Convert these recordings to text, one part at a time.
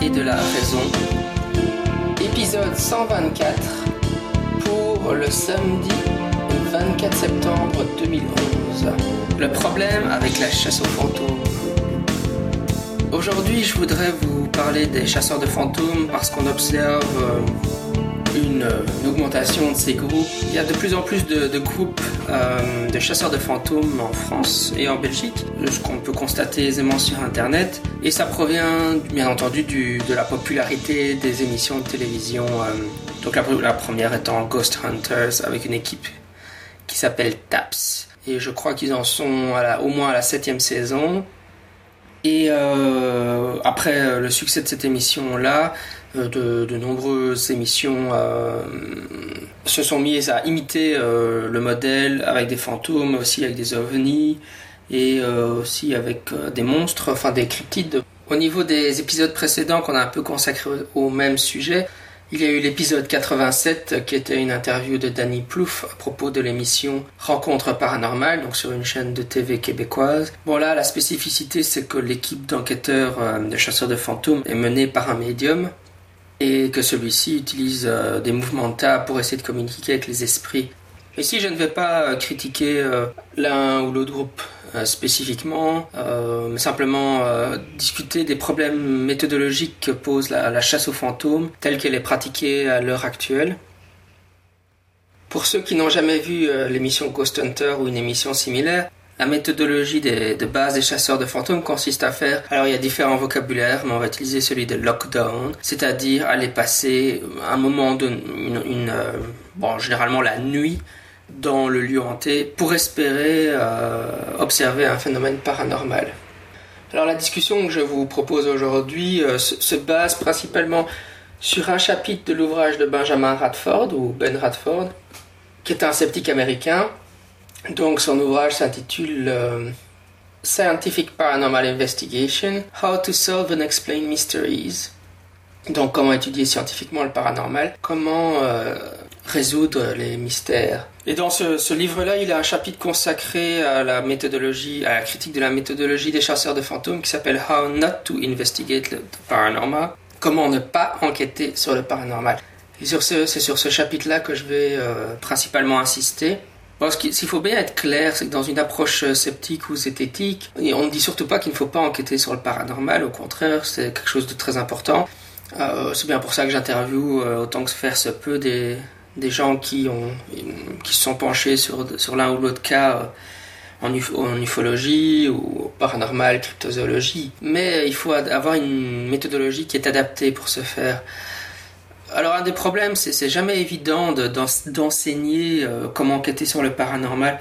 et de la raison. Épisode 124 pour le samedi 24 septembre 2011. Le problème avec la chasse aux fantômes. Aujourd'hui, je voudrais vous parler des chasseurs de fantômes parce qu'on observe euh, une, augmentation de ces groupes. Il y a de plus en plus de, groupes euh, de chasseurs de fantômes en France et en Belgique, ce qu'on peut constater aisément sur Internet. Et ça provient, bien entendu, du, de la popularité des émissions de télévision. euh, donc la, première étant Ghost Hunters avec une équipe qui s'appelle TAPS. Et je crois qu'ils en sont au moins à la septième saison. Et euh, après le succès de cette émission-là, de, nombreuses émissions euh, se sont mises à imiter euh, le modèle avec des fantômes, aussi avec des ovnis et euh, aussi avec des monstres, enfin des cryptides. Au niveau des épisodes précédents qu'on a un peu consacrés au, même sujet, il y a eu l'épisode 87 qui était une interview de Danny Plouffe à propos de l'émission Rencontre paranormale, donc sur une chaîne de TV québécoise. Bon là, la spécificité c'est que l'équipe d'enquêteurs de chasseurs de fantômes est menée par un médium et que celui-ci utilise euh, des mouvements de pour essayer de communiquer avec les esprits. Ici, je ne vais pas euh, critiquer euh, l'un ou l'autre groupe spécifiquement, mais simplement discuter des problèmes méthodologiques que pose la, la chasse aux fantômes telle qu'elle est pratiquée à l'heure actuelle. Pour ceux qui n'ont jamais vu l'émission Ghost Hunter ou une émission similaire, la méthodologie de base des chasseurs de fantômes consiste à faire, alors il y a différents vocabulaires, mais on va utiliser celui de lockdown, c'est-à-dire aller passer un moment de, une, euh, bon, généralement la nuit, dans le lieu hanté pour espérer euh, observer un phénomène paranormal. Alors la discussion que je vous propose aujourd'hui euh, se, se base principalement sur un chapitre de l'ouvrage de Benjamin Radford ou Ben Radford, qui est un sceptique américain. Donc son ouvrage s'intitule euh, Scientific Paranormal Investigation: How to Solve and Explain Mysteries. Donc comment étudier scientifiquement le paranormal, comment euh, résoudre les mystères. Et dans ce, livre-là, il a un chapitre consacré à la méthodologie, à la critique de la méthodologie des chasseurs de fantômes qui s'appelle How Not to Investigate the Paranormal. Comment ne pas enquêter sur le paranormal. Et sur ce, c'est sur ce chapitre-là que je vais euh, principalement insister. Parce qu'il faut bien être clair, c'est que dans une approche euh, sceptique ou zététique, on ne dit surtout pas qu'il ne faut pas enquêter sur le paranormal, au contraire, c'est quelque chose de très important. Euh, c'est bien pour ça que j'interviewe euh, autant que faire se peut des, gens qui, se sont penchés sur, l'un ou l'autre cas en, en ufologie ou paranormal, cryptozoologie. Mais il faut avoir une méthodologie qui est adaptée pour ce faire. Alors un des problèmes, c'est c'est jamais évident de- d'en- d'enseigner euh, comment enquêter sur le paranormal.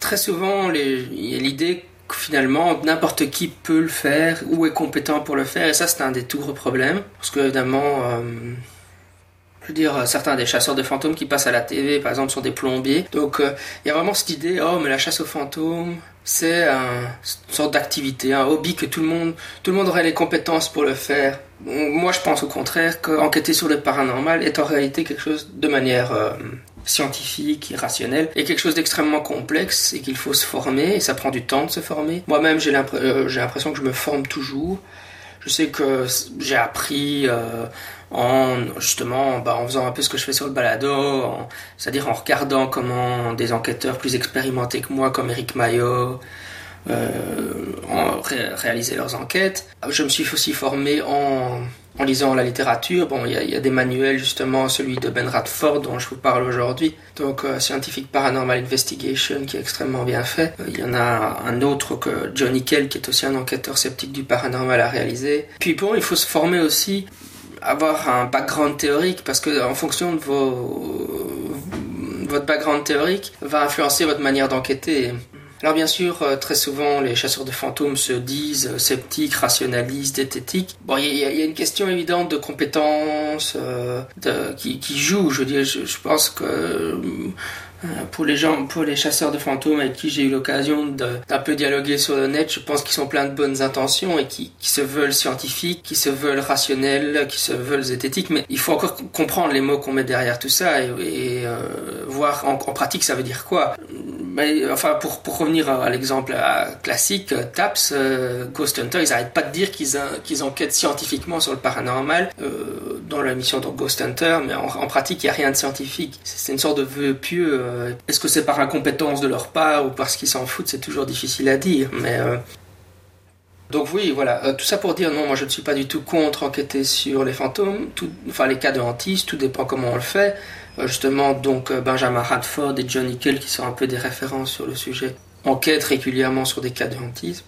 Très souvent, il y a l'idée que finalement n'importe qui peut le faire ou est compétent pour le faire, et ça c'est un des tout gros problèmes. Parce que évidemment, euh, je veux dire, certains des chasseurs de fantômes qui passent à la TV, par exemple, sont des plombiers. Donc euh, il y a vraiment cette idée, oh mais la chasse aux fantômes, c'est un- une sorte d'activité, un hobby que tout le monde, tout le monde aurait les compétences pour le faire. Moi, je pense au contraire qu'enquêter sur le paranormal est en réalité quelque chose de manière euh, scientifique, et rationnelle, et quelque chose d'extrêmement complexe et qu'il faut se former, et ça prend du temps de se former. Moi-même, j'ai euh, l'impression que je me forme toujours. Je sais que j'ai appris euh, en justement bah, en faisant un peu ce que je fais sur le balado, c'est-à-dire en regardant comment des enquêteurs plus expérimentés que moi, comme Eric Maillot, euh, ont ré- réalisé leurs enquêtes. Je me suis aussi formé en, en lisant la littérature. Bon, il y, a- a des manuels justement, celui de Ben Radford dont je vous parle aujourd'hui. Donc euh, Scientific Paranormal Investigation qui est extrêmement bien fait. Euh, Il y en a un autre que Johnny Kell qui est aussi un enquêteur sceptique du paranormal à réaliser. Puis bon, il faut se former aussi avoir un background théorique parce que en fonction de vos votre background théorique va influencer votre manière d'enquêter. Alors bien sûr, euh, très souvent, les chasseurs de fantômes se disent euh, sceptiques, rationalistes, diététiques. Bon, il y, a- une question évidente de compétences euh, qui, joue. Je je, pense que pour les gens, pour les chasseurs de fantômes avec qui j'ai eu l'occasion d'un peu dialoguer sur le net, je pense qu'ils sont pleins de bonnes intentions et qui, se veulent scientifiques, qui se veulent rationnels, qui se veulent zététiques. Mais il faut encore comprendre les mots qu'on met derrière tout ça et, voir en pratique ça veut dire quoi? Mais enfin, pour, pour revenir à, l'exemple classique, TAPS, euh, Ghost Hunter, ils n'arrêtent pas de dire qu'ils qu'ils enquêtent scientifiquement sur le paranormal euh, dans la mission de Ghost Hunter, mais en, pratique, il n'y a rien de scientifique. C'est une sorte de vœu pieux. Euh. Est-ce que c'est par incompétence de leur part ou parce qu'ils s'en foutent C'est toujours difficile à dire, mais donc oui, voilà, tout ça pour dire non, moi je ne suis pas du tout contre enquêter sur les fantômes, enfin les cas de hantise, tout dépend comment on le fait. Euh, justement, donc euh, Benjamin Radford et John Nickel, qui sont un peu des références sur le sujet, enquêtent régulièrement sur des cas de hantise.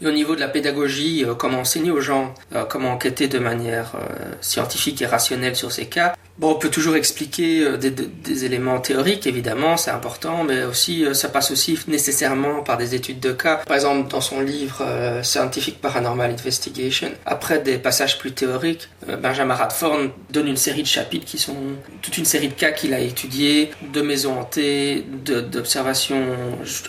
Et au niveau de la pédagogie, euh, comment enseigner aux gens, comment enquêter de manière scientifique et rationnelle sur ces cas, Bon, on peut toujours expliquer euh, des, éléments théoriques, évidemment, c'est important, mais aussi euh, ça passe aussi nécessairement par des études de cas. Par exemple, dans son livre euh, Scientific Paranormal Investigation, après des passages plus théoriques, Benjamin Radford donne une série de chapitres qui sont toute une série de cas qu'il a étudiés, de maisons hantées, d'observations.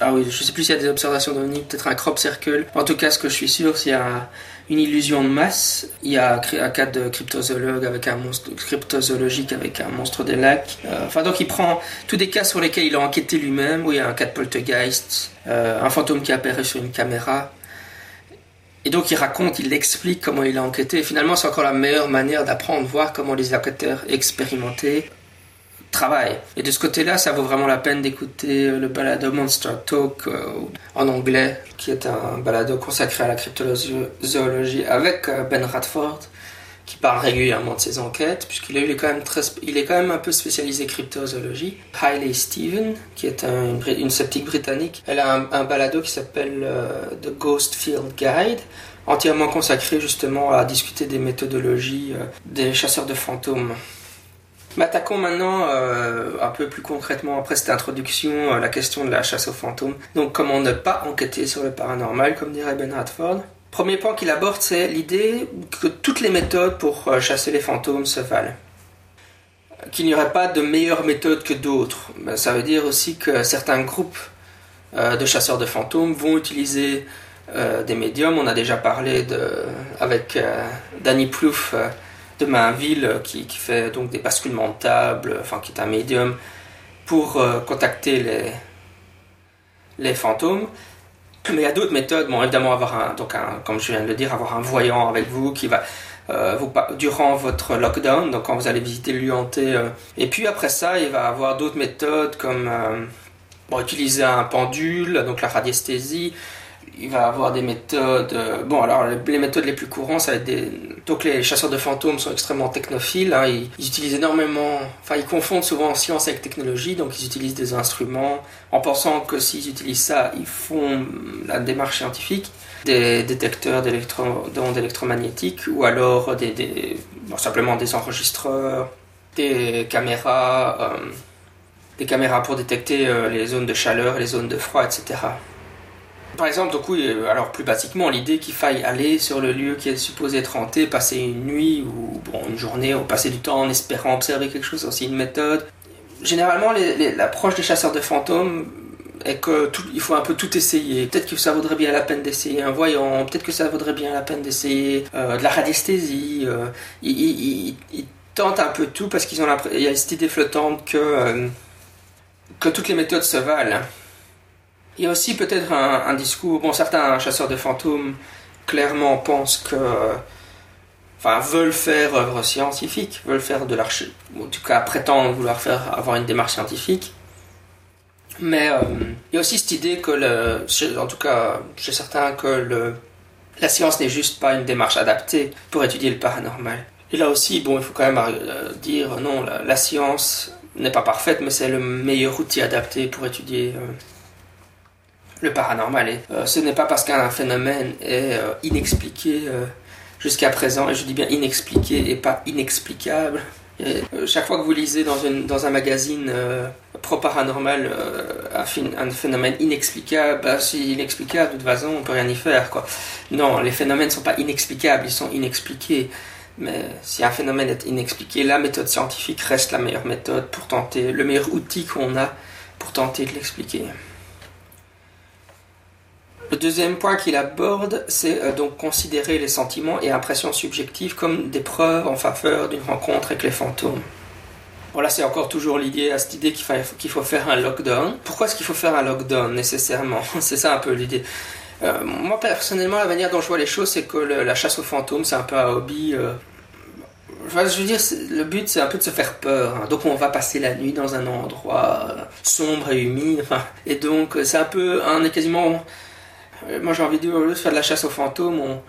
Ah oui, je sais plus s'il y a des observations d'OVNI, peut-être un crop circle. En tout cas, ce que je suis sûr, c'est un une illusion de masse. Il y a un cas de cryptozoologue avec un monstre cryptozoologique avec un monstre des lacs. Euh, enfin donc il prend tous des cas sur lesquels il a enquêté lui-même. Où il y a un cas de poltergeist, euh, un fantôme qui apparaît sur une caméra. Et donc il raconte, il explique comment il a enquêté. finalement, c'est encore la meilleure manière d'apprendre, voir comment les enquêteurs expérimentés travail. Et de ce côté-là, ça vaut vraiment la peine d'écouter euh, le balado Monster Talk euh, en anglais, qui est un balado consacré à la cryptozoologie avec euh, Ben Radford, qui parle régulièrement de ses enquêtes, puisqu'il est quand même est quand même un peu spécialisé cryptozoologie. Hailey Steven, qui est une, sceptique britannique, elle a un, balado qui s'appelle The Ghost Field Guide, entièrement consacré justement à discuter des méthodologies des chasseurs de fantômes. M'attaquons maintenant euh, un peu plus concrètement après cette introduction à la question de la chasse aux fantômes. Donc comment ne pas enquêter sur le paranormal, comme dirait Ben Radford? Premier point qu'il aborde, c'est l'idée que toutes les méthodes pour euh, chasser les fantômes se valent. Qu'il n'y aurait pas de meilleure méthode que d'autres. Ben, ça veut dire aussi que certains groupes euh, de chasseurs de fantômes vont utiliser des médiums. On a déjà parlé avec Danny Plouffe de Mainville euh, qui, qui, fait donc des basculements de table, enfin qui est un médium pour euh, contacter les, les fantômes. Mais il y a d'autres méthodes. Bon, évidemment, avoir un, donc un, comme je viens de le dire, avoir un voyant avec vous qui va euh, vous, durant votre lockdown, donc quand vous allez visiter le lieu hanté. et puis après ça, il va avoir d'autres méthodes comme bon, utiliser un pendule, donc la radiesthésie, il va avoir des méthodes. Euh, bon, alors les méthodes les plus courantes, ça va être des. Donc les chasseurs de fantômes sont extrêmement technophiles. Hein, ils, utilisent énormément. Enfin, ils confondent souvent science avec technologie, donc ils utilisent des instruments en pensant que s'ils utilisent ça, ils font la démarche scientifique. Des détecteurs d'ondes électromagnétiques ou alors des, simplement des enregistreurs, des caméras, euh, des caméras pour détecter euh, les zones de chaleur, les zones de froid, etc. Par exemple, donc oui, euh, alors plus basiquement, l'idée qu'il faille aller sur le lieu qui est supposé être hanté, passer une nuit ou bon, une journée, ou passer du temps en espérant observer quelque chose, c'est aussi une méthode. Généralement, l'approche des chasseurs de fantômes est que il faut un peu tout essayer. Peut-être que ça vaudrait bien la peine d'essayer un voyant, peut-être que ça vaudrait bien la peine d'essayer euh, de la radiesthésie. Euh, ils, tentent un peu tout parce qu'ils ont il y a cette idée flottante que que toutes les méthodes se valent. Il y a aussi peut-être un, discours. Bon, certains chasseurs de fantômes clairement pensent que. Enfin, veulent faire œuvre scientifique, veulent faire de l'archi. En tout cas, prétendent vouloir faire avoir une démarche scientifique. Mais euh, il y a aussi cette idée que, le, en tout cas, chez certains, que le, la science n'est juste pas une démarche adaptée pour étudier le paranormal. Et là aussi, bon, il faut quand même euh, dire non, la, science n'est pas parfaite, mais c'est le meilleur outil adapté pour étudier euh, le paranormal. Et, euh, ce n'est pas parce qu'un phénomène est euh, inexpliqué euh, jusqu'à présent, et je dis bien inexpliqué et pas inexplicable. chaque fois que vous lisez dans, une, dans un magazine pro-paranormal un, phénomène inexplicable, bah, c'est inexplicable, de toute façon, on peut rien y faire. Quoi. Non, les phénomènes ne sont pas inexplicables, ils sont inexpliqués. Mais si un phénomène est inexpliqué, la méthode scientifique reste la meilleure méthode pour tenter, le meilleur outil qu'on a pour tenter de l'expliquer. Le deuxième point qu'il aborde, c'est euh, donc considérer les sentiments et impressions subjectives comme des preuves en faveur d'une rencontre avec les fantômes. Bon c'est encore toujours l'idée, à cette idée qu'il faut, faut faire un lockdown. Pourquoi est-ce qu'il faut faire un lockdown nécessairement? C'est ça un peu l'idée. Euh, moi personnellement, la manière dont je vois les choses, c'est que la chasse aux fantômes, c'est un peu un hobby. Euh, je veux dire, le but c'est un peu de se faire peur. Hein. Donc on va passer la nuit dans un endroit sombre et humide. et donc c'est un peu, on est quasiment. Moi j'ai envie de, de faire de la chasse aux fantômes, on,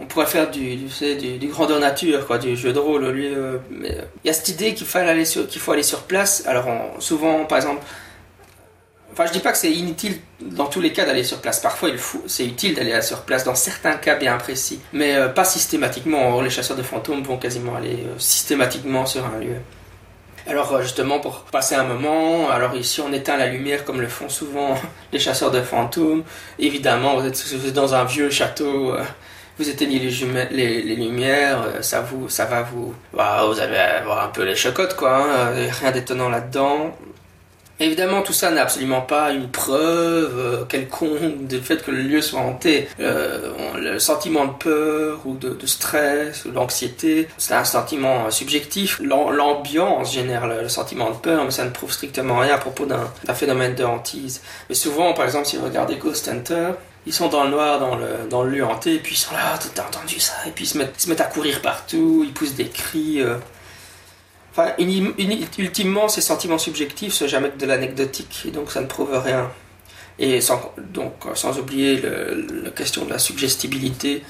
on pourrait faire du, du, grandeur nature, quoi, du jeu de rôle. Euh, il y a cette idée qu'il faut aller sur, faut aller sur place. Alors souvent, par exemple, enfin je dis pas que c'est inutile dans tous les cas d'aller sur place. Parfois, il faut, c'est utile d'aller sur place dans certains cas bien précis, mais euh, pas systématiquement. les chasseurs de fantômes vont quasiment aller euh, systématiquement sur un lieu. Alors justement pour passer un moment, alors ici on éteint la lumière comme le font souvent les chasseurs de fantômes. Évidemment, vous êtes, dans un vieux château vous éteignez les, les, lumières, euh, ça vous, ça va vous, bah, vous allez avoir un peu les chocottes quoi, hein, euh, rien d'étonnant là-dedans. Évidemment, tout ça n'est absolument pas une preuve euh, quelconque du fait que le lieu soit hanté. le sentiment de peur ou de, stress ou d'anxiété, c'est un sentiment subjectif. L'ambiance génère le, sentiment de peur, mais ça ne prouve strictement rien à propos d'un phénomène de hantise. Mais souvent, par exemple, si vous regardez Ghost Hunter, ils sont dans le noir, dans le, dans le lieu hanté, et puis ils sont là, t'as entendu ça, et puis ils se, mettent, à courir partout, ils poussent des cris. Euh. Enfin, ultimement, ces sentiments subjectifs sont jamais de l'anecdotique, et donc ça ne prouve rien. Et sans, donc, sans oublier la question de la suggestibilité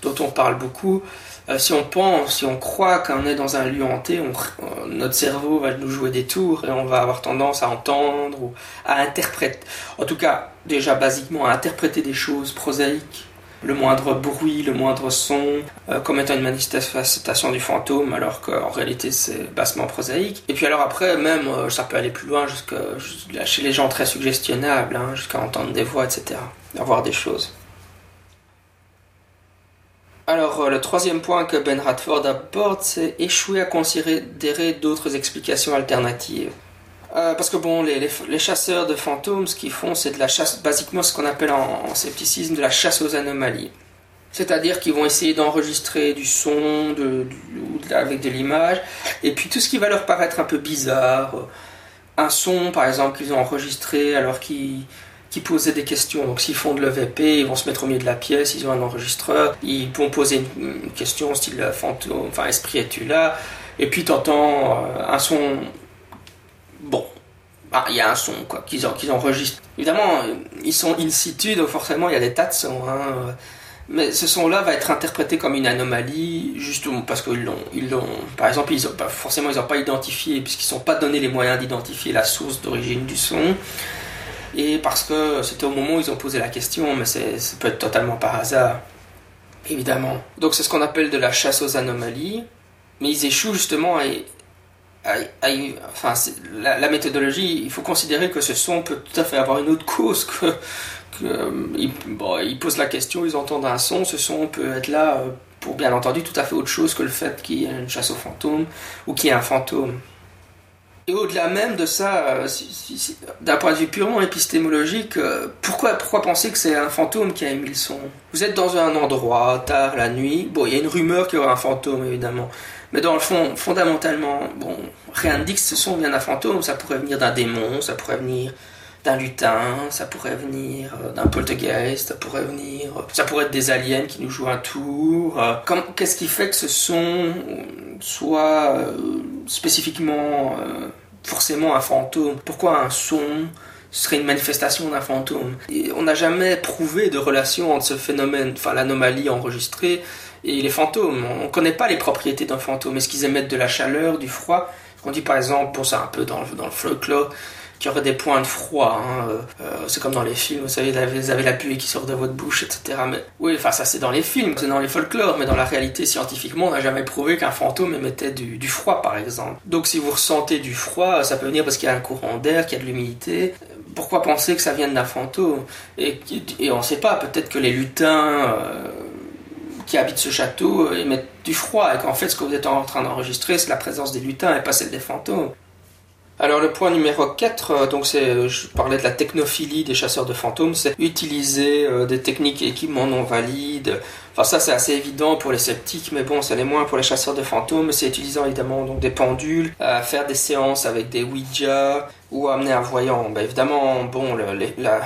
dont on parle beaucoup, euh, si on pense, si on croit qu'on est dans un lieu hanté, on, notre cerveau va nous jouer des tours et on va avoir tendance à entendre ou à interpréter, en tout cas déjà basiquement à interpréter des choses prosaïques, le moindre bruit, le moindre son, euh, comme étant une manifestation du fantôme, alors qu'en réalité c'est bassement prosaïque. Et puis alors après, même, euh, ça peut aller plus loin, jusqu'à chez les gens très suggestionnables, hein, jusqu'à entendre des voix, etc., à voir des choses. Alors, euh, le troisième point que Ben Radford apporte, c'est échouer à considérer d'autres explications alternatives. Euh, parce que bon, les, les, chasseurs de fantômes, ce qu'ils font, c'est de la chasse, basiquement ce qu'on appelle en, scepticisme de la chasse aux anomalies. C'est-à-dire qu'ils vont essayer d'enregistrer du son avec de l'image, et puis tout ce qui va leur paraître un peu bizarre, un son par exemple qu'ils ont enregistré alors qu'ils qui posaient des questions. Donc s'ils font de l'EVP, ils vont se mettre au milieu de la pièce, ils ont un enregistreur, ils vont poser une, question style euh, fantôme, enfin esprit es-tu là? Et puis t'entends euh, un son. Bon, ah, il y a un son quoi qu'ils enregistrent. Évidemment, euh, ils sont in situ, donc forcément il y a des tas de sons. Hein. Mais ce son-là va être interprété comme une anomalie, justement parce qu'ils l'ont, ils l'ont, par exemple, ils ont, forcément ils n'ont pas identifié, puisqu'ils ne sont pas donné les moyens d'identifier la source d'origine du son et parce que c'était au moment où ils ont posé la question, mais ça peut être totalement par hasard, évidemment. Donc c'est ce qu'on appelle de la chasse aux anomalies, mais ils échouent justement à... enfin, la, méthodologie, il faut considérer que ce son peut tout à fait avoir une autre cause que... ils, posent la question, ils entendent un son, ce son peut être là euh, pour bien entendu tout à fait autre chose que le fait qu'il y ait une chasse aux fantômes ou qu'il y ait un fantôme. Et au-delà même de ça, euh, d'un point de vue purement épistémologique, euh, pourquoi, pourquoi penser que c'est un fantôme qui a émis le son? Vous êtes dans un endroit, tard, la nuit, bon, il y a une rumeur qu'il y aura un fantôme, évidemment. Mais dans le fond, fondamentalement, bon, rien ne dit que ce son vient d'un fantôme, ça pourrait venir d'un démon, ça pourrait venir d'un lutin, ça pourrait venir euh, d'un poltergeist, ça pourrait venir, ça pourrait être des aliens qui nous jouent un tour. Qu'est-ce qui fait que ce son soit spécifiquement euh, forcément un fantôme? Pourquoi un son? Serait une manifestation d'un fantôme et On n'a jamais prouvé de relation entre ce phénomène, enfin l'anomalie enregistrée, et les fantômes. On ne connaît pas les propriétés d'un fantôme. Est-ce qu'ils émettent de la chaleur, du froid? On dit par exemple, pour ça un peu dans, dans le folklore, qu'il y aurait des points de froid. Hein, euh, euh, c'est comme dans les films, vous savez, vous avez la pluie qui sort de votre bouche, etc. Mais oui, enfin ça c'est dans les films, c'est dans les folklores, mais dans la réalité scientifiquement, on n'a jamais prouvé qu'un fantôme émettait du, froid, par exemple. Donc si vous ressentez du froid, ça peut venir parce qu'il y a un courant d'air, qu'il y a de l'humidité. Pourquoi penser que ça vient d'un fantôme? Et, et, on ne sait pas, peut-être que les lutins... Euh, qui habitent ce château émettent du froid et qu'en fait ce que vous êtes en train d'enregistrer c'est la présence des lutins et pas celle des fantômes. Alors le point numéro 4, euh, donc c'est, je parlais de la technophilie des chasseurs de fantômes, c'est utiliser euh, des techniques et équipements non valides. Enfin ça c'est assez évident pour les sceptiques, mais bon c'est les moins pour les chasseurs de fantômes. C'est utilisant évidemment donc des pendules, faire des séances avec des Ouija ou amener un voyant. Ben, évidemment bon le, la,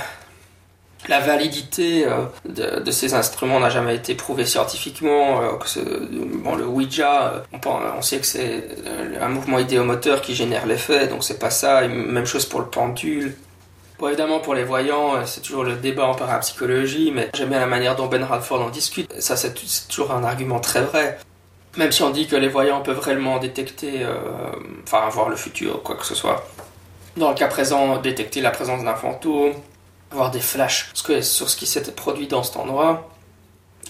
la validité euh, de, ces instruments n'a jamais été prouvée scientifiquement. Euh, bon, le Ouija, euh, on, sait que c'est un mouvement idéomoteur qui génère l'effet, donc c'est pas ça. Même chose pour le pendule. Bon, évidemment, pour les voyants, c'est toujours le débat en parapsychologie, mais j'aime bien la manière dont Ben Radford en discute. Ça, c'est toujours un argument très vrai. Même si on dit que les voyants peuvent réellement détecter, enfin, voir le futur, quoi que ce soit. Dans le cas présent, détecter la présence d'un fantôme, avoir des flashs sur ce qui s'était produit dans cet endroit.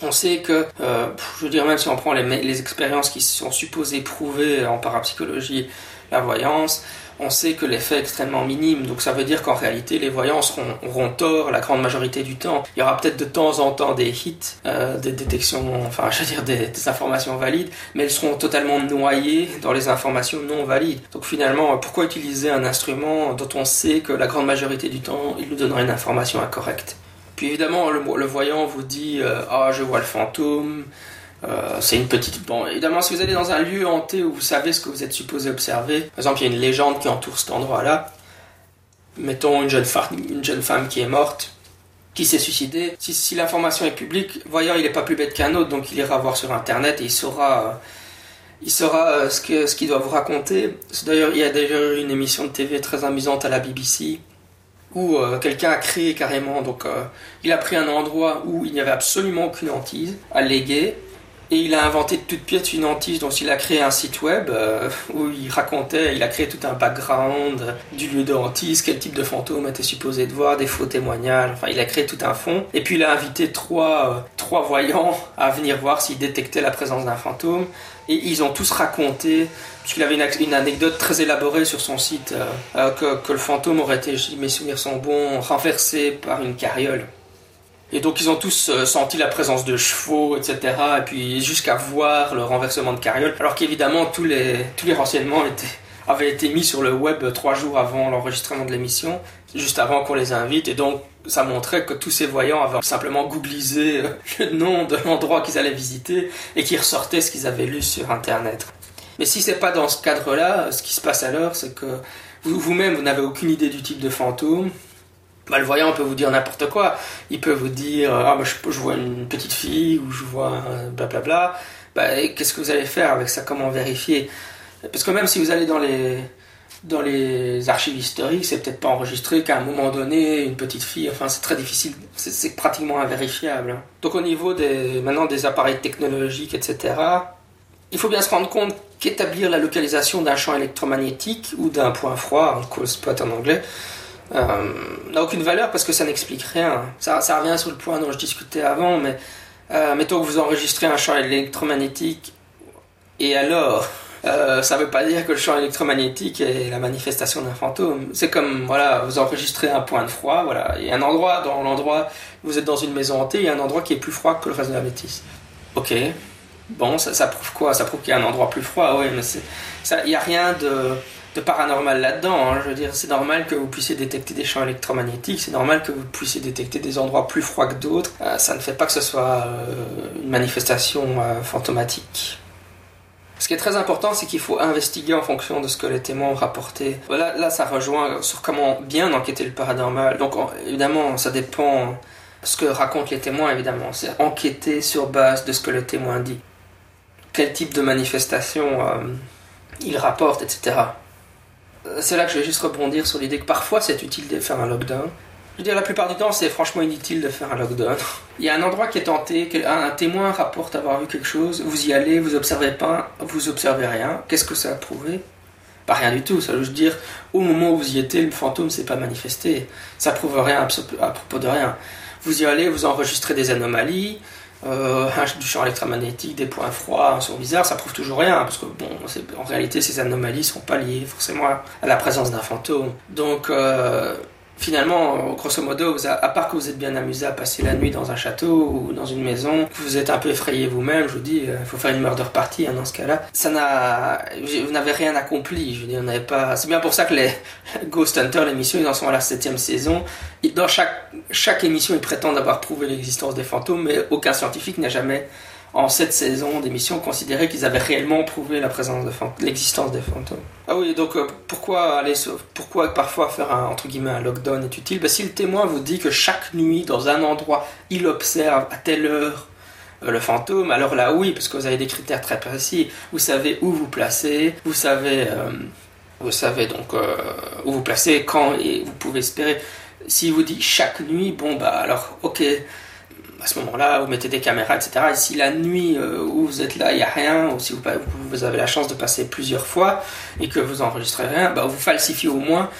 On sait que, euh, je veux dire, même si on prend les, les expériences qui sont supposées prouver en parapsychologie la voyance, on sait que l'effet est extrêmement minime. Donc ça veut dire qu'en réalité, les voyants seront, auront tort la grande majorité du temps. Il y aura peut-être de temps en temps des hits, euh, des détections, enfin je veux dire des, informations valides, mais elles seront totalement noyées dans les informations non valides. Donc finalement, pourquoi utiliser un instrument dont on sait que la grande majorité du temps, il nous donnera une information incorrecte? Puis évidemment, le, voyant vous dit euh, Ah, je vois le fantôme euh, c'est une petite. Bon, évidemment, si vous allez dans un lieu hanté où vous savez ce que vous êtes supposé observer, par exemple, il y a une légende qui entoure cet endroit-là. Mettons une jeune, femme, qui est morte, qui s'est suicidée. Si, l'information est publique, voyant, il n'est pas plus bête qu'un autre, donc il ira voir sur Internet et il saura. il saura euh, ce qu'il ce doit vous raconter. D'ailleurs, il y a d'ailleurs une émission de TV très amusante à la BBC où euh, quelqu'un a créé carrément, donc il a pris un endroit où il n'y avait absolument aucune hantise, allégué, et il a inventé de toutes pièces une hantise dont il a créé un site web euh, où il racontait, il a créé tout un background du lieu de hantise, quel type de fantôme était supposé de voir, des faux témoignages, enfin il a créé tout un fond. Et puis il a invité trois, euh, trois voyants à venir voir s'ils détectaient la présence d'un fantôme. Et ils ont tous raconté, puisqu'il avait une, anecdote très élaborée sur son site, euh, que, le fantôme aurait été, mes souvenirs sont bons, renversé par une carriole. Et donc ils ont tous euh, senti la présence de chevaux, etc. Et puis jusqu'à voir le renversement de carriole. Alors qu'évidemment tous les, tous les renseignements avaient été mis sur le web trois jours avant l'enregistrement de l'émission, juste avant qu'on les invite. Et donc ça montrait que tous ces voyants avaient simplement googlisé euh, le nom de l'endroit qu'ils allaient visiter et qui ressortaient ce qu'ils avaient lu sur Internet. Mais si c'est pas dans ce cadre-là, ce qui se passe alors, c'est que vous-même, vous n'avez aucune idée du type de fantôme, bah, le voyant peut vous dire n'importe quoi. Il peut vous dire ah je, vois une petite fille ou je vois blablabla. Bah, qu'est-ce que vous allez faire avec ça? Comment vérifier? Parce que même si vous allez dans les dans les archives historiques, c'est peut-être pas enregistré qu'à un moment donné, une petite fille, enfin c'est très difficile, c'est pratiquement invérifiable. Hein. Donc au niveau des, maintenant des appareils technologiques, etc., il faut bien se rendre compte qu'établir la localisation d'un champ électromagnétique ou d'un point froid, un call spot en anglais, euh, n'a aucune valeur parce que ça n'explique rien. Ça, revient sur le point dont je discutais avant, mais euh, mettons que vous enregistrez un champ électromagnétique et alors euh, ça ne veut pas dire que le champ électromagnétique est la manifestation d'un fantôme. C'est comme, voilà, vous enregistrez un point de froid, voilà, il y a un endroit, dans l'endroit, vous êtes dans une maison hantée, il y a un endroit qui est plus froid que le reste de la bêtise. Ok, bon, ça, ça prouve quoi? Ça prouve qu'il y a un endroit plus froid, oui, mais il n'y a rien de de paranormal là-dedans. Hein. Je veux dire, c'est normal que vous puissiez détecter des champs électromagnétiques, c'est normal que vous puissiez détecter des endroits plus froids que d'autres. Euh, ça ne fait pas que ce soit euh, une manifestation euh, fantomatique. Ce qui est très important, c'est qu'il faut investiguer en fonction de ce que les témoins ont rapporté. Voilà, là, ça rejoint sur comment bien enquêter le paranormal. Donc, évidemment, ça dépend de ce que racontent les témoins, évidemment. C'est enquêter sur base de ce que le témoin dit. Quel type de manifestation il rapporte, etc c'est là que je vais juste rebondir sur l'idée que parfois c'est utile de faire un lockdown. Je veux dire, la plupart du temps, c'est franchement inutile de faire un lockdown. Il y a un endroit qui est tenté, un témoin rapporte avoir vu quelque chose, vous y allez, vous observez pas, vous observez rien. Qu'est-ce que ça a prouvé? Pas rien du tout. Ça veut dire, au moment où vous y étiez, le fantôme s'est pas manifesté. Ça prouve rien à propos de rien. Vous y allez, vous enregistrez des anomalies, euh, du champ électromagnétique, des points froids, un son bizarre, ça prouve toujours rien, parce que bon, en réalité, ces anomalies sont pas liées forcément à la présence d'un fantôme. Donc, euh, finalement, grosso modo, à part que vous êtes bien amusé à passer la nuit dans un château ou dans une maison, que vous êtes un peu effrayé vous-même, je vous dis, il faut faire une murder party hein, dans ce cas-là. Ça n'a, vous n'avez rien accompli. Je veux dire, n'avez pas. C'est bien pour ça que les Ghost Hunter, l'émission, ils en sont à la septième saison. Dans chaque chaque émission, ils prétendent avoir prouvé l'existence des fantômes, mais aucun scientifique n'a jamais en cette saison d'émission considéré qu'ils avaient réellement prouvé la présence de l'existence des fantômes. Ah oui, donc euh, pourquoi aller pourquoi parfois faire un entre guillemets un lockdown est utile ben, Si le témoin vous dit que chaque nuit dans un endroit il observe à telle heure euh, le fantôme, alors là oui, parce que vous avez des critères très précis. Vous savez où vous placez, vous savez, euh, vous savez donc où vous placez, quand et vous pouvez espérer. S'il vous dit chaque nuit, bon bah alors ok, à ce moment-là, vous mettez des caméras, etc. Et si la nuit euh, où vous êtes là, il n'y a rien, ou si vous, avez la chance de passer plusieurs fois et que vous enregistrez rien, bah, vous falsifiez au moins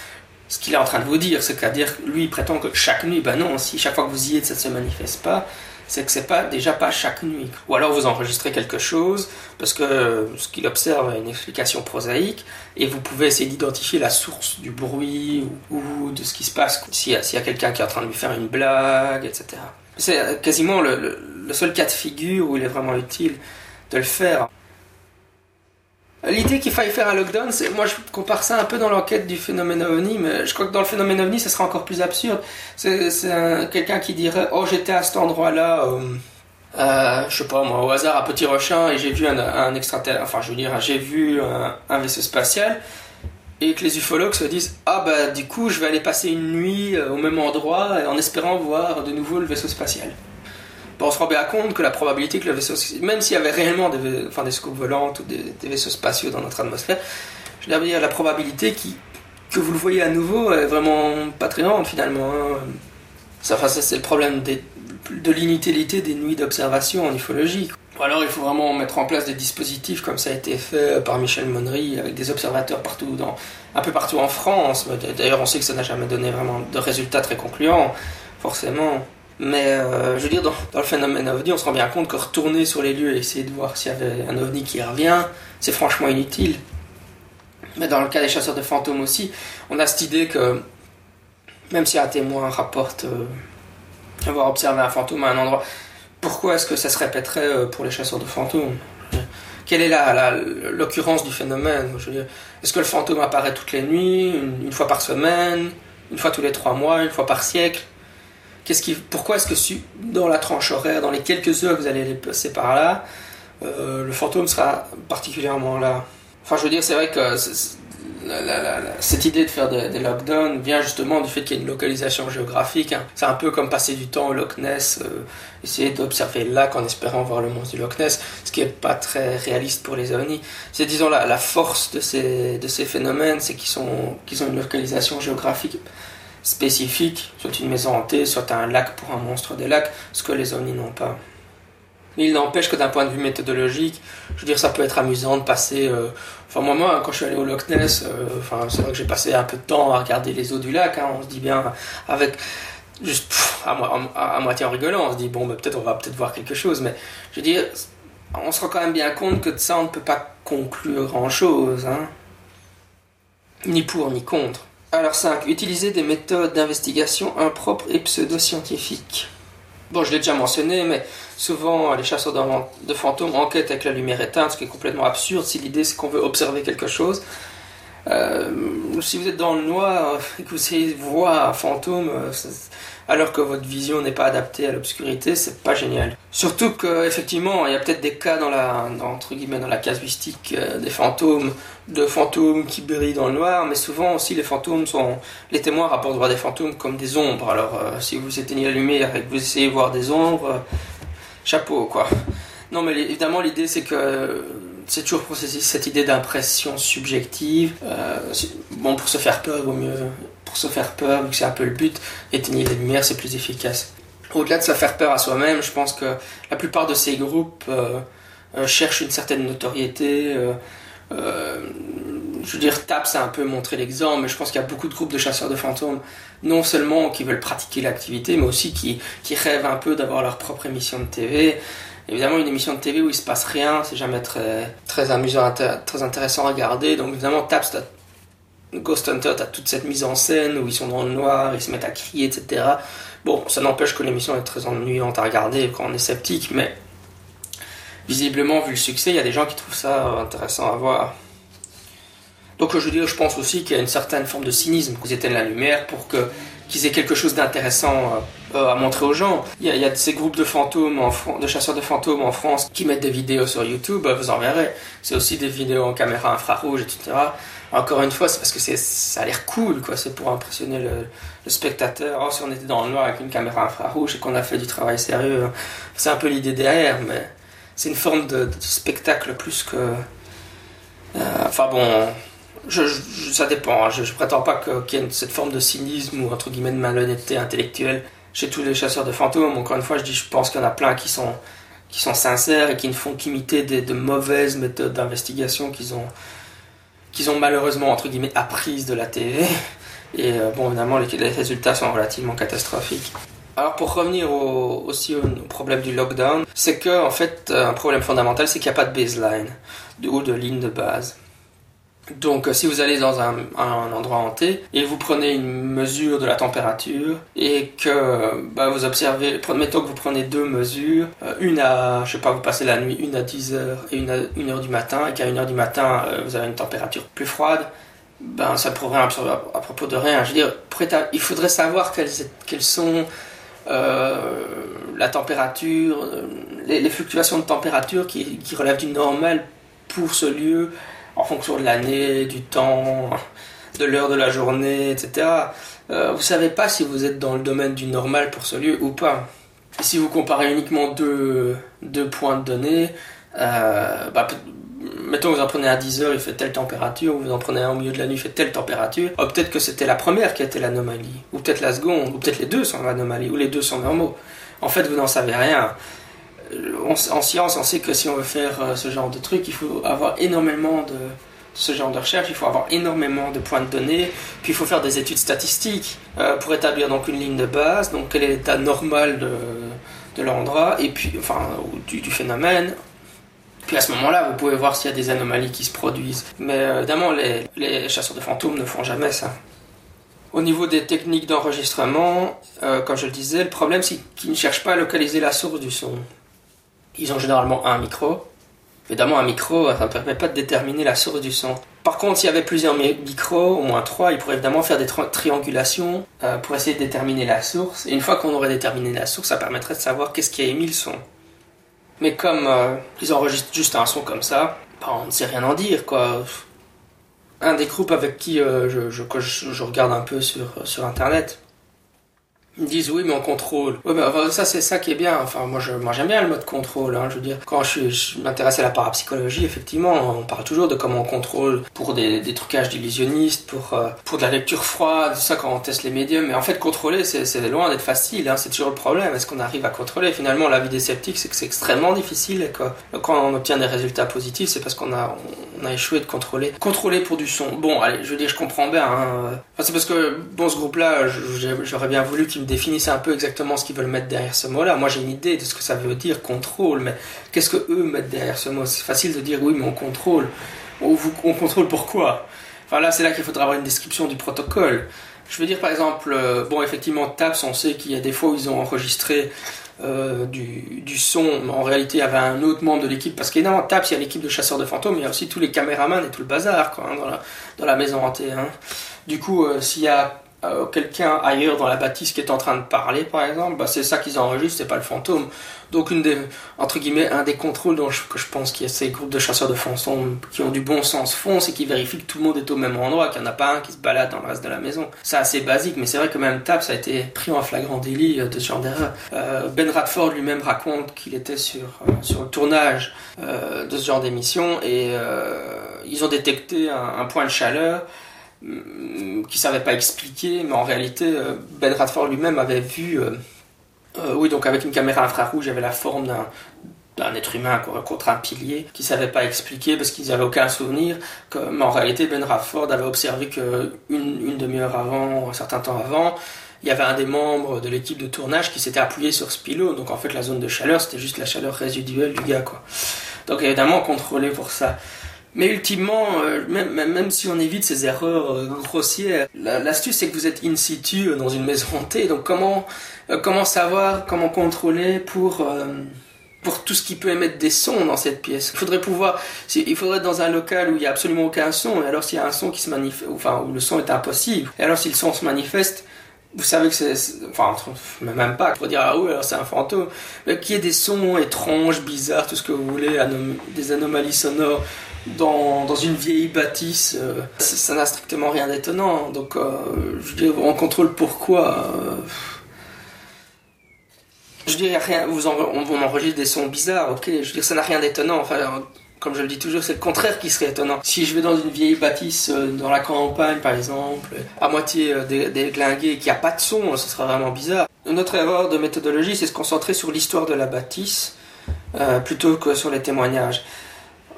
ce qu'il est en train de vous dire. C'est-à-dire, lui, il prétend que chaque nuit, bah non, si chaque fois que vous y êtes, ça ne se manifeste pas, c'est que c'est pas déjà pas chaque nuit. Ou alors vous enregistrez quelque chose parce que ce qu'il observe a une explication prosaïque et vous pouvez essayer d'identifier la source du bruit ou, de ce qui se passe s'il y a quelqu'un qui est en train de lui faire une blague, etc. C'est quasiment le, seul cas de figure où il est vraiment utile de le faire. L'idée qu'il faille faire un lockdown, c'est, moi je compare ça un peu dans l'enquête du phénomène ovni, mais je crois que dans le phénomène ovni, ça sera encore plus absurde. C'est, quelqu'un qui dirait Oh, j'étais à cet endroit-là, euh, euh, je sais pas moi, au hasard à Petit Rochin, et j'ai vu un, un enfin je veux dire, j'ai vu un vaisseau spatial et que les ufologues se disent ah bah du coup je vais aller passer une nuit euh, au même endroit en espérant voir de nouveau le vaisseau spatial. Bon, on se rend bien compte que la probabilité que le vaisseau, même s'il y avait réellement des, enfin, des scopes volantes ou des, vaisseaux spatiaux dans notre atmosphère, je veux dire la probabilité qui, que vous le voyez à nouveau est vraiment pas très grande finalement. Hein. Ça, ça c'est le problème de l'inutilité des nuits d'observation en ufologie. Alors il faut vraiment mettre en place des dispositifs comme ça a été fait par Michel Monnery avec des observateurs partout dans, un peu partout en France. D'ailleurs on sait que ça n'a jamais donné vraiment de résultats très concluants, forcément. Mais euh, je veux dire, dans, le phénomène ovni, on se rend bien compte que retourner sur les lieux et essayer de voir s'il y avait un ovni qui revient, c'est franchement inutile. Mais dans le cas des chasseurs de fantômes aussi, on a cette idée que même si un témoin rapporte euh, avoir observé un fantôme à un endroit, pourquoi est-ce que ça se répéterait euh, pour les chasseurs de fantômes? Quelle est l'occurrence du phénomène? Est-ce que le fantôme apparaît toutes les nuits, une, fois par semaine, une fois tous les trois mois, une fois par siècle? Pourquoi est-ce que dans la tranche horaire, dans les quelques heures que vous allez les passer par là, euh, le fantôme sera particulièrement là? Enfin, je veux dire, c'est vrai que cette idée de faire des, lockdowns vient justement du fait qu'il y a une localisation géographique. Hein. C'est un peu comme passer du temps au Loch Ness, euh, essayer d'observer le lac en espérant voir le monstre du Loch Ness, ce qui n'est pas très réaliste pour les ovnis. C'est disons la, force de ces, de ces phénomènes, c'est qu'ils qu'ils ont une localisation géographique spécifique, soit une maison hantée, soit un lac pour un monstre des lacs, ce que les ovnis n'ont pas. Mais il n'empêche que d'un point de vue méthodologique, je veux dire, ça peut être amusant de passer. Euh, enfin, moi, moi, quand je suis allé au Loch Ness, euh, enfin, c'est vrai que j'ai passé un peu de temps à regarder les eaux du lac. Hein, on se dit bien, avec juste à, moitié en rigolant, on se dit bon, bah, peut-être on va peut-être voir quelque chose. Mais je veux dire, on se rend quand même bien compte que de ça, on ne peut pas conclure grand-chose, hein, ni pour ni contre. Alors 5. Utiliser des méthodes d'investigation impropres et pseudo-scientifiques. Bon, je l'ai déjà mentionné, mais souvent les chasseurs de fantômes enquêtent avec la lumière éteinte, ce qui est complètement absurde si l'idée c'est qu'on veut observer quelque chose. Euh, si vous êtes dans le noir et que vous essayez de voir un fantôme euh, alors que votre vision n'est pas adaptée à l'obscurité, c'est pas génial. Surtout qu'effectivement, il y a peut-être des cas dans la, entre guillemets, dans la casuistique euh, des fantômes, de fantômes qui brillent dans le noir, mais souvent aussi les fantômes sont, les témoins rapportent voir des fantômes comme des ombres. Alors si vous éteignez la lumière et que vous essayez de voir des ombres, chapeau quoi. Non mais évidemment l'idée c'est que c'est toujours cette idée d'impression subjective. Euh, bon, pour se faire peur, vaut mieux. Pour se faire peur, vu que c'est un peu le but, éteindre les lumières, c'est plus efficace. Au-delà de se faire peur à soi-même, je pense que la plupart de ces groupes euh, euh, cherchent une certaine notoriété. je veux dire, TAP, ça a un peu montré l'exemple, mais je pense qu'il y a beaucoup de groupes de chasseurs de fantômes, non seulement qui veulent pratiquer l'activité, mais aussi qui, qui rêvent un peu d'avoir leur propre émission de TV. Évidemment, une émission de TV où il se passe rien, c'est jamais très, très amusant, très intéressant à regarder. Donc évidemment, TAPS Ghost Hunter, t'as toute cette mise en scène où ils sont dans le noir, ils se mettent à crier, etc. Bon, ça n'empêche que l'émission est très ennuyante à regarder quand on est sceptique, mais visiblement, vu le succès, il y a des gens qui trouvent ça intéressant à voir. Donc je veux dire, je pense aussi qu'il y a une certaine forme de cynisme qu'ils éteignent la lumière pour que qu'ils aient quelque chose d'intéressant euh, à montrer aux gens. Il y, a, ces groupes de fantômes, en, de chasseurs de fantômes en France qui mettent des vidéos sur YouTube, euh, vous en verrez. C'est aussi des vidéos en caméra infrarouge, etc. Encore une fois, c'est parce que ça a l'air cool, quoi. C'est pour impressionner le, spectateur. Oh, si on était dans le noir avec une caméra infrarouge et qu'on a fait du travail sérieux, hein. c'est un peu l'idée derrière, mais c'est une forme de, spectacle plus que. Euh, enfin bon, ça dépend. Hein. Je, je, prétends pas qu'il y ait cette forme de cynisme ou entre guillemets de malhonnêteté intellectuelle chez tous les chasseurs de fantômes. Encore une fois, je dis, je pense qu'il y en a plein qui sont qui sont sincères et qui ne font qu'imiter de mauvaises méthodes d'investigation qu'ils ont qu'ils ont malheureusement entre guillemets apprises de la TV. Et euh, bon, évidemment, les, résultats sont relativement catastrophiques. Alors pour revenir au, aussi au, problème du lockdown, c'est que en fait un problème fondamental, c'est qu'il n'y a pas de baseline ou de ligne de base. Donc, euh, si vous allez dans un, endroit hanté et vous prenez une mesure de la température et que bah, vous observez, mettons que vous prenez deux mesures, euh, une à, je sais pas, vous passez la nuit, une à 10 heures et une à 1 heure du matin, et qu'à 1 heure du matin euh, vous avez une température plus froide, ben ça prouve rien à, propos de rien. Je veux dire, il faudrait savoir quelles, quelles sont la température, les, fluctuations de température qui, qui relèvent du normal pour ce lieu en fonction de l'année, du temps, de l'heure de la journée, etc. Euh, vous savez pas si vous êtes dans le domaine du normal pour ce lieu ou pas. si vous comparez uniquement deux, deux points de données, euh, bah, mettons vous en prenez à 10 heures, il fait telle température, vous en prenez un au milieu de la nuit, il fait telle température, oh, peut-être que c'était la première qui été l'anomalie, ou peut-être la seconde, ou peut-être les deux sont l'anomalie, ou les deux sont normaux. En fait, vous n'en savez rien en science, on sait que si on veut faire euh, ce genre de truc, il faut avoir énormément de ce genre de recherche, il faut avoir énormément de points de données, puis il faut faire des études statistiques euh, pour établir donc une ligne de base, donc quel est l'état normal de, de l'endroit, et puis enfin du, phénomène. Puis à ce moment-là, vous pouvez voir s'il y a des anomalies qui se produisent. Mais euh, évidemment, les, les, chasseurs de fantômes ne font jamais ça. Au niveau des techniques d'enregistrement, comme je le disais, le problème c'est qu'ils ne cherchent pas à localiser la source du son. Ils ont généralement un micro. Évidemment, un micro, ça ne permet pas de déterminer la source du son. Par contre, s'il y avait plusieurs micros, au moins trois, ils pourraient évidemment faire des triangulations euh, pour essayer de déterminer la source. Et une fois qu'on aurait déterminé la source, ça permettrait de savoir qu'est-ce qui a émis le son. Mais comme euh, ils enregistrent juste un son comme ça, bah, on ne sait rien en dire, quoi. Un des groupes avec qui euh, je, regarde un peu sur Internet, ils me disent oui mais on contrôle. Oui mais ça c'est ça qui est bien. Enfin moi je moi j'aime bien le mode contrôle. Hein, je veux dire quand je, je m'intéresse à la parapsychologie effectivement on parle toujours de comment on contrôle pour des, trucages d'illusionnistes, pour euh, pour de la lecture froide, ça quand on teste les médiums. Mais en fait contrôler c'est loin d'être facile. Hein, c'est toujours le problème. Est-ce qu'on arrive à contrôler? Finalement la vie des sceptiques c'est que c'est extrêmement difficile. Quoi. Quand on obtient des résultats positifs c'est parce qu'on a a échoué de contrôler. Contrôler pour du son. Bon allez je veux dire je comprends bien. Hein. C'est parce que bon ce groupe là j'aurais bien voulu qu'il définissent un peu exactement ce qu'ils veulent mettre derrière ce mot-là. Moi, j'ai une idée de ce que ça veut dire contrôle, mais qu'est-ce que eux mettent derrière ce mot? C'est facile de dire oui, mais on contrôle. On, on contrôle pourquoi? Enfin là, c'est là qu'il faudra avoir une description du protocole. Je veux dire par exemple, euh, bon, effectivement, TAPS, on sait qu'il y a des fois où ils ont enregistré euh, du, du, son, mais en réalité, il y avait un autre membre de l'équipe, parce qu'évidemment, TAPS, il y a l'équipe de chasseurs de fantômes, il y a aussi tous les caméramans et tout le bazar, quoi, hein, dans, la, dans, la, maison hantée. Hein. Du coup, euh, s'il y a euh, quelqu'un ailleurs dans la bâtisse qui est en train de parler, par exemple, bah, c'est ça qu'ils enregistrent, c'est pas le fantôme. Donc, une des, entre guillemets, un des contrôles dont je, que je pense qu'il y a ces groupes de chasseurs de fantômes qui ont du bon sens font, c'est qu'ils vérifient que tout le monde est au même endroit, qu'il n'y en a pas un qui se balade dans le reste de la maison. C'est assez basique, mais c'est vrai que même TAP, ça a été pris en flagrant délit de ce genre d'erreur. Euh, ben Radford lui-même raconte qu'il était sur, euh, sur le tournage de ce genre d'émission et ils ont détecté un, point de chaleur euh, qui savait pas expliquer, mais en réalité, euh, Ben Radford lui-même avait vu, euh, oui, donc avec une caméra infrarouge, il avait la forme d'un d'un être humain contre un pilier qui savait pas expliquer parce qu'ils n'avaient aucun souvenir mais en réalité Ben Radford avait observé que une, demi-heure avant un certain temps avant il y avait un des membres de l'équipe de tournage qui s'était appuyé sur ce pylône donc en fait la zone de chaleur c'était juste la chaleur résiduelle du gars quoi. Donc évidemment contrôlé pour ça Mais ultimement, même, même, si on évite ces erreurs grossières, l'astuce c'est que vous êtes in situ dans une maison hantée. Donc comment, comment savoir, comment contrôler pour pour tout ce qui peut émettre des sons dans cette pièce? Il faudrait pouvoir, il faudrait être dans un local où il n'y a absolument aucun son, et alors s'il y a un son qui se manifeste, enfin où le son est impossible, et alors si le son se manifeste, vous savez que c'est, enfin même pas, pour dire ah oui alors c'est un fantôme, qu'il y ait des sons étranges, bizarres, tout ce que vous voulez, des anomalies sonores dans, une vieille bâtisse, euh, ça n'a strictement rien d'étonnant. Donc euh, je dire, on contrôle pourquoi. Euh, je dirais rien, vous on, enregistre des sons bizarres, ok, je veux dire, ça n'a rien d'étonnant, enfin, comme je le dis toujours, c'est le contraire qui serait étonnant. Si je vais dans une vieille bâtisse, euh, dans la campagne par exemple, à moitié euh, déglinguée, et qu'il n'y a pas de son, ce serait vraiment bizarre. Une autre erreur de méthodologie, c'est se concentrer sur l'histoire de la bâtisse, euh, plutôt que sur les témoignages.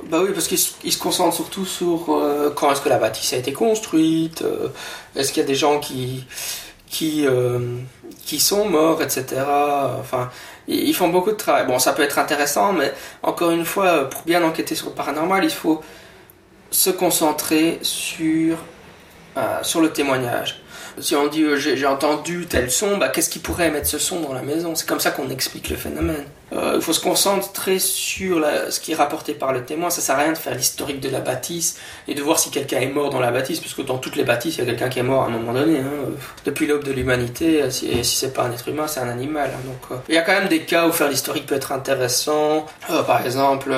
Bah oui, parce qu'il se concentre surtout sur quand est-ce que la bâtisse a été construite, est-ce qu'il y a des gens qui qui, euh, qui sont morts, etc. Enfin, ils font beaucoup de travail. Bon, ça peut être intéressant, mais encore une fois, pour bien enquêter sur le paranormal, il faut se concentrer sur, euh, sur le témoignage. Si on dit euh, j'ai entendu tel son, bah, qu'est-ce qui pourrait émettre ce son dans la maison? C'est comme ça qu'on explique le phénomène. Euh, il faut se concentrer sur ce qui est rapporté par le témoin. Ça sert à rien de faire l'historique de la bâtisse et de voir si quelqu'un est mort dans la bâtisse, puisque dans toutes les bâtisses, il y a quelqu'un qui est mort à un moment donné. Hein. Depuis l'aube de l'humanité, si, si c'est pas un être humain, c'est un animal. Hein. Donc, euh, il y a quand même des cas où faire l'historique peut être intéressant. par exemple,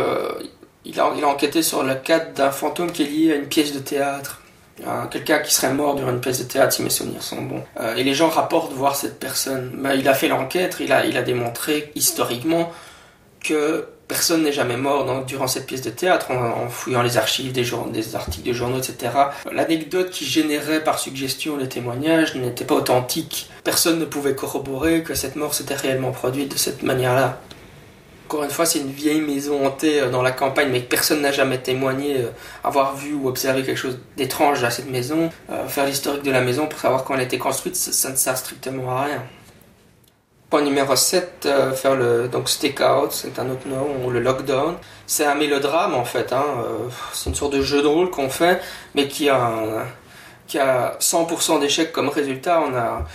il a, il a enquêté sur le cas d'un fantôme qui est lié à une pièce de théâtre quelqu'un qui serait mort durant une pièce de théâtre si mes souvenirs sont bons. Euh, et les gens rapportent voir cette personne. Il a fait l'enquête, il a, il a démontré historiquement que personne n'est jamais mort durant cette pièce de théâtre en, fouillant les archives des, des articles de journaux, etc. L'anecdote qui générait par suggestion les témoignages n'était pas authentique. Personne ne pouvait corroborer que cette mort s'était réellement produite de cette manière-là. Encore une fois, c'est une vieille maison hantée euh, dans la campagne, mais personne n'a jamais témoigné euh, avoir vu ou observé quelque chose d'étrange à cette maison. Euh, faire l'historique de la maison pour savoir quand elle a été construite, ça, ne sert strictement à rien. Point numéro 7, faire le donc stakeout, c'est un autre nom, ou le lockdown. C'est un mélodrame en fait, hein, c'est une sorte de jeu de rôle qu'on fait, mais qui a, qui a 100% d'échecs comme résultat. On a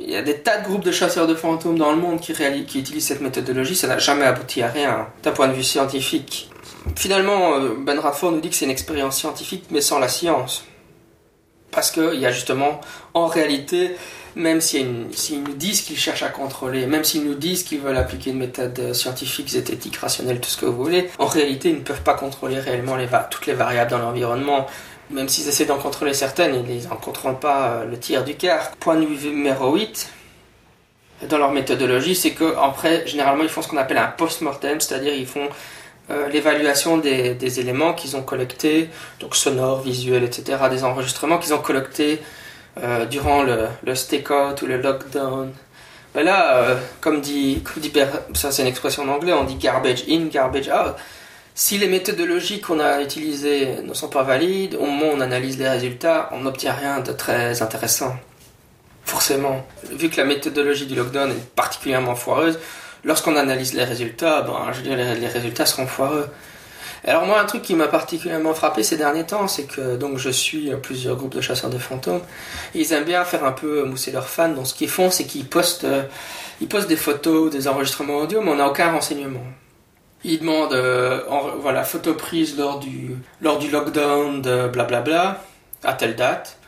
il y a des tas de groupes de chasseurs de fantômes dans le monde qui, utilisent cette méthodologie, ça n'a jamais abouti à rien d'un point de vue scientifique. Finalement, euh, Ben Radford nous dit que c'est une expérience scientifique mais sans la science. Parce qu'il y a justement, en réalité, même s'ils nous disent qu'ils cherchent à contrôler, même s'ils nous disent qu'ils veulent appliquer une méthode scientifique, zététique, rationnelle, tout ce que vous voulez, en réalité, ils ne peuvent pas contrôler réellement toutes les variables dans l'environnement même s'ils essaient d'en contrôler certaines, ils n'en contrôlent pas euh, le tiers du quart. Point numéro 8, dans leur méthodologie, c'est qu'après, généralement, ils font ce qu'on appelle un post-mortem, c'est-à-dire ils font euh, l'évaluation des, éléments qu'ils ont collectés, donc sonores, visuels, etc., des enregistrements qu'ils ont collectés euh, durant le, le stakeout ou le lockdown. Ben là, comme dit, ça c'est une expression en anglais, on dit garbage in, garbage out. Si les méthodologies qu'on a utilisées ne sont pas valides, au moment où on analyse les résultats, on n'obtient rien de très intéressant. Forcément. Vu que la méthodologie du lockdown est particulièrement foireuse, lorsqu'on analyse les résultats, ben, je veux les, résultats seront foireux. Alors moi, un truc qui m'a particulièrement frappé ces derniers temps, c'est que donc je suis plusieurs groupes de chasseurs de fantômes. ils aiment bien faire un peu mousser leurs fans. Donc ce qu'ils font, c'est qu'ils postent, euh, ils postent des photos, des enregistrements audio, mais on n'a aucun renseignement. Il demande euh, voilà, photo prise lors du, lors du lockdown de blablabla, à telle date.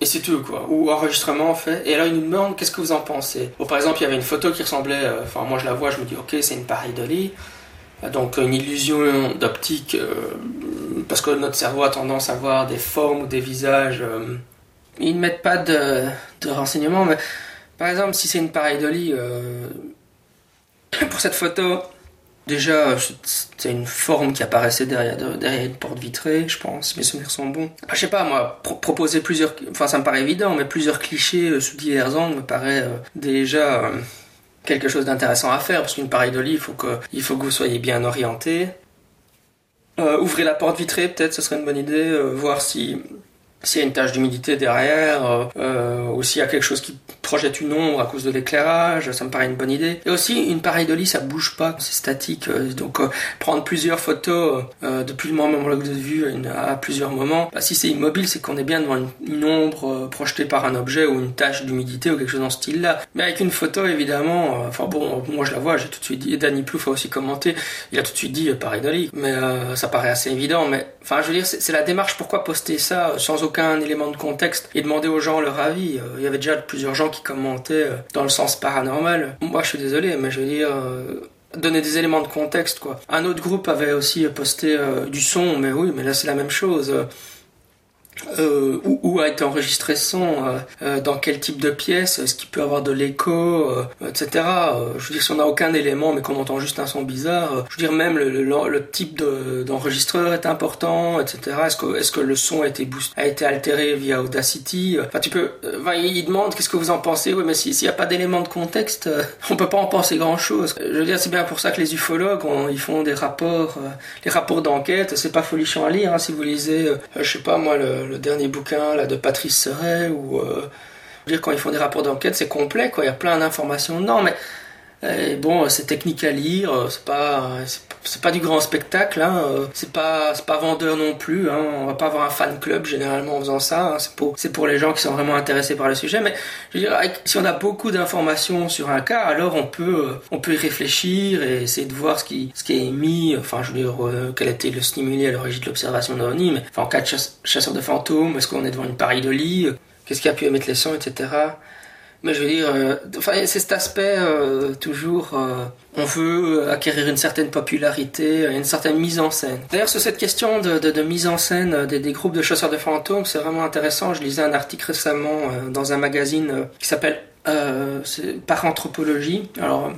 Et c'est tout, quoi. Ou enregistrement, en fait. Et alors, il nous demande qu'est-ce que vous en pensez? par exemple, il y avait une photo qui ressemblait. Euh, enfin, moi, je la vois, je me dis, ok, c'est une pareidolie. Donc, une illusion d'optique. Euh, parce que notre cerveau a tendance à voir des formes ou des visages. ils ne mettent pas de, de renseignements, mais par exemple, si c'est une pareidolie. pour cette photo, Déjà, c'était une forme qui apparaissait derrière, une porte vitrée, je pense. Mes souvenirs sont bons. Je sais pas, moi, proposer plusieurs. Enfin, ça me paraît évident, mais plusieurs clichés euh, sous divers angles me paraît euh, déjà euh, quelque chose d'intéressant à faire. Parce qu'une pareille de lit, il faut, que, il faut que vous soyez bien orienté. ouvrez la porte vitrée, peut-être, ce serait une bonne idée. voir si s'il y a une tache d'humidité derrière, ou s'il y a quelque chose qui projette une ombre à cause de l'éclairage, ça me paraît une bonne idée. Et aussi, une pareidolie, ça bouge pas, c'est statique. Euh, donc, euh, prendre plusieurs photos euh, depuis le moment de vue à, plusieurs moments, bah, si c'est immobile, c'est qu'on est bien devant une, ombre projetée par un objet ou une tache d'humidité ou quelque chose dans ce style-là. Mais avec une photo, évidemment, enfin bon, moi je la vois, j'ai tout de suite dit, et Danny Plouf a aussi commenté, il a tout de suite dit pareidolie. Mais ça paraît assez évident. Mais enfin, je veux dire, c'est la démarche, pourquoi poster ça sans aucun élément de contexte et demander aux gens leur avis? Il y avait déjà plusieurs gens qui commentaient dans le sens paranormal. Moi, je suis désolé, mais je veux dire, euh, donner des éléments de contexte, quoi. Un autre groupe avait aussi posté euh, du son, mais oui, mais là, c'est la même chose euh, où, a été enregistré son, euh, euh, dans quel type de pièce, est-ce qu'il peut avoir de l'écho, etc. Je veux dire, si on n'a aucun élément mais qu'on entend juste un son bizarre, je veux dire, même le, type d'enregistreur est important, etc. Est-ce que, le son a été altéré via Audacity Enfin, tu peux... Il demande qu'est-ce que vous en pensez, oui, mais s'il n'y a pas d'élément de contexte, on peut pas en penser grand-chose. Je veux dire, c'est bien pour ça que les ufologues, ils font des rapports, les rapports d'enquête, c'est pas folichon à lire, hein, si vous lisez, je sais pas moi, le le dernier bouquin là, de Patrice Serret, ou euh, dire quand ils font des rapports d'enquête, c'est complet, quoi. Il y a plein d'informations. Non, mais et bon, c'est technique à lire, c'est pas, c'est pas du grand spectacle, hein, c'est pas, c'est pas vendeur non plus, hein, on va pas avoir un fan club généralement en faisant ça, hein, c'est pour, c'est pour les gens qui sont vraiment intéressés par le sujet, mais je veux dire, si on a beaucoup d'informations sur un cas, alors on peut, on peut y réfléchir et essayer de voir ce qui, ce qui est émis, enfin, je veux dire, euh, quel était le stimulé à l'origine de l'observation d'OVNI, mais enfin, en cas de chasseur de fantômes, est-ce qu'on est devant une pareille de lit, qu'est-ce qui a pu émettre les sons, etc. Mais je veux dire, euh, c'est cet aspect euh, toujours, euh, on veut acquérir une certaine popularité, une certaine mise en scène. D'ailleurs, sur cette question de, mise en scène des, des, groupes de chasseurs de fantômes, c'est vraiment intéressant. Je lisais un article récemment dans un magazine qui s'appelle Par Anthropologie. Alors,